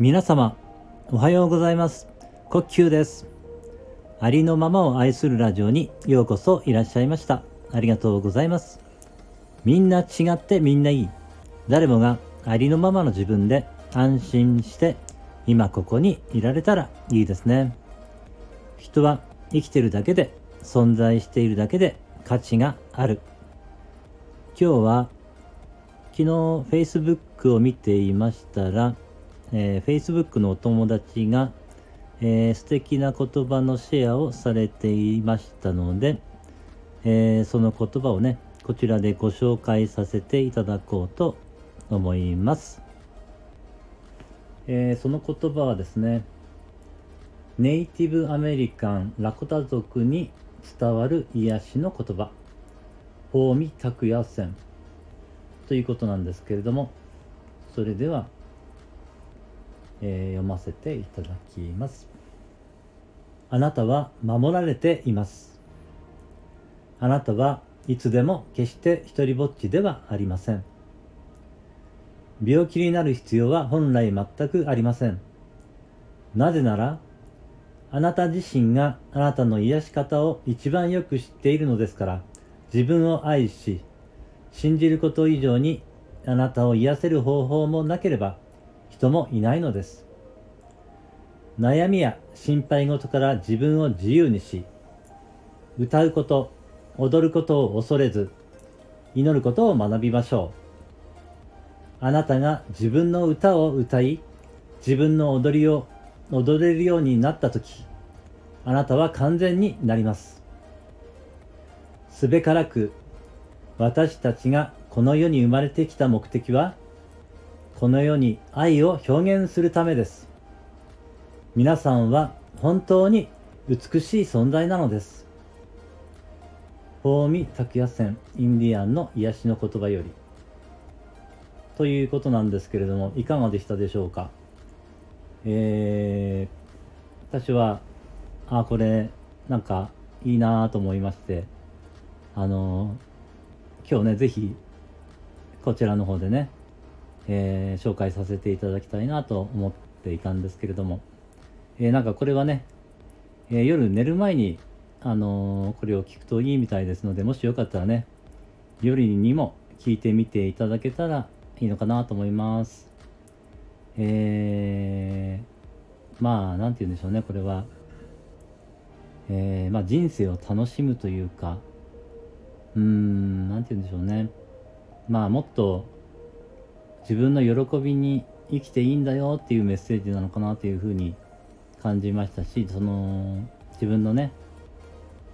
皆様おはようございます。呼吸です。ありのままを愛するラジオにようこそいらっしゃいました。ありがとうございます。みんな違ってみんないい。誰もがありのままの自分で安心して今ここにいられたらいいですね。人は生きてるだけで存在しているだけで価値がある。今日は昨日 Facebook を見ていましたら、えー、Facebook のお友達が、えー、素敵な言葉のシェアをされていましたので、えー、その言葉をねこちらでご紹介させていただこうと思います、えー、その言葉はですねネイティブアメリカンラコタ族に伝わる癒しの言葉大見拓也線ということなんですけれどもそれでは、えー、読ませていただきます。あなたは守られています。あなたはいつでも決して一りぼっちではありません。病気になる必要は本来全くありません。なぜならあなた自身があなたの癒し方を一番よく知っているのですから自分を愛し信じること以上にあなたを癒せる方法もなければ人もいないのです。悩みや心配事から自分を自由にし歌うこと踊ることを恐れず祈ることを学びましょう。あなたが自分の歌を歌い自分の踊りを踊れるようになった時あなたは完全になります。すべからく私たちがこの世に生まれてきた目的はこの世に愛を表現するためです。皆さんは本当に美しい存在なのです。大見拓也線インディアンの癒しの言葉より。ということなんですけれどもいかがでしたでしょうか？えー、私はあこれなんかいいなと思いまして。あの今日ね是非こちらの方でね、えー、紹介させていただきたいなと思っていたんですけれども、えー、なんかこれはね、えー、夜寝る前にあのこれを聞くといいみたいですのでもしよかったらね夜にも聞いてみていただけたらいいのかなと思います。えー、まあ、なんて言うんでしょうね、これは。えー、まあ、人生を楽しむというか、うーん、なんて言うんでしょうね。まあ、もっと自分の喜びに生きていいんだよっていうメッセージなのかなというふうに感じましたし、その、自分のね、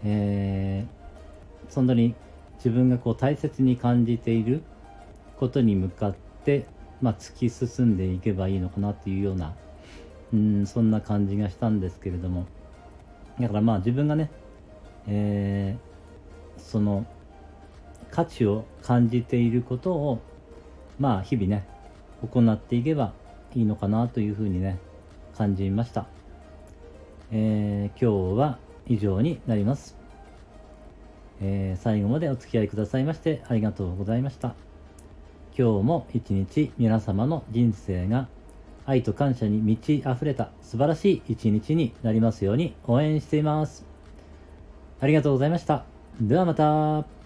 えー、そんなに自分がこう大切に感じていることに向かってまあ、突き進んでいけばいいのかなっていうようなうんそんな感じがしたんですけれども。だからまあ自分がね、えー、その価値を感じていることをまあ日々ね行っていけばいいのかなというふうにね感じました、えー、今日は以上になります、えー、最後までお付き合いくださいましてありがとうございました今日も一日皆様の人生が愛と感謝に満ち溢れた素晴らしい一日になりますように応援しています。ありがとうございました。ではまた。